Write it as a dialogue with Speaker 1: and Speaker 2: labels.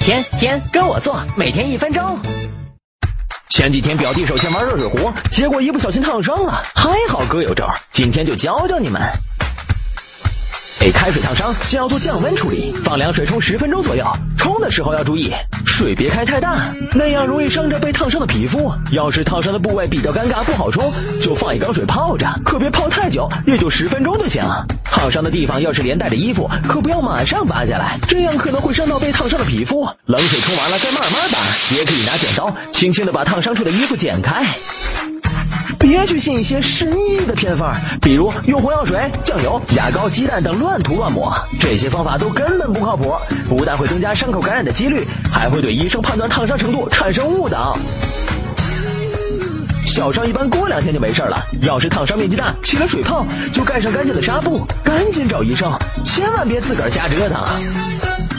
Speaker 1: 天天跟我做，每天一分钟。前几天表弟首先玩热水壶，结果一不小心烫伤了，还好哥有招，今天就教教你们。被开水烫伤，先要做降温处理，放凉水冲十分钟左右。冲的时候要注意，水别开太大，那样容易伤着被烫伤的皮肤。要是烫伤的部位比较尴尬不好冲，就放一缸水泡着，可别泡太久，也就十分钟就行。烫伤的地方要是连带着衣服，可不要马上拔下来，这样可能会伤到被烫伤的皮肤。冷水冲完了再慢慢拔，也可以拿剪刀轻轻的把烫伤处的衣服剪开。别去信一些失意义的偏方，比如用红药水、酱油、牙膏、鸡蛋等乱涂乱抹，这些方法都根本不靠谱，不但会增加伤口感染的几率，还会对医生判断烫伤程度产生误导。小伤一般过两天就没事了，要是烫伤面积大、起了水泡，就盖上干净的纱布，赶紧找医生，千万别自个儿瞎折腾。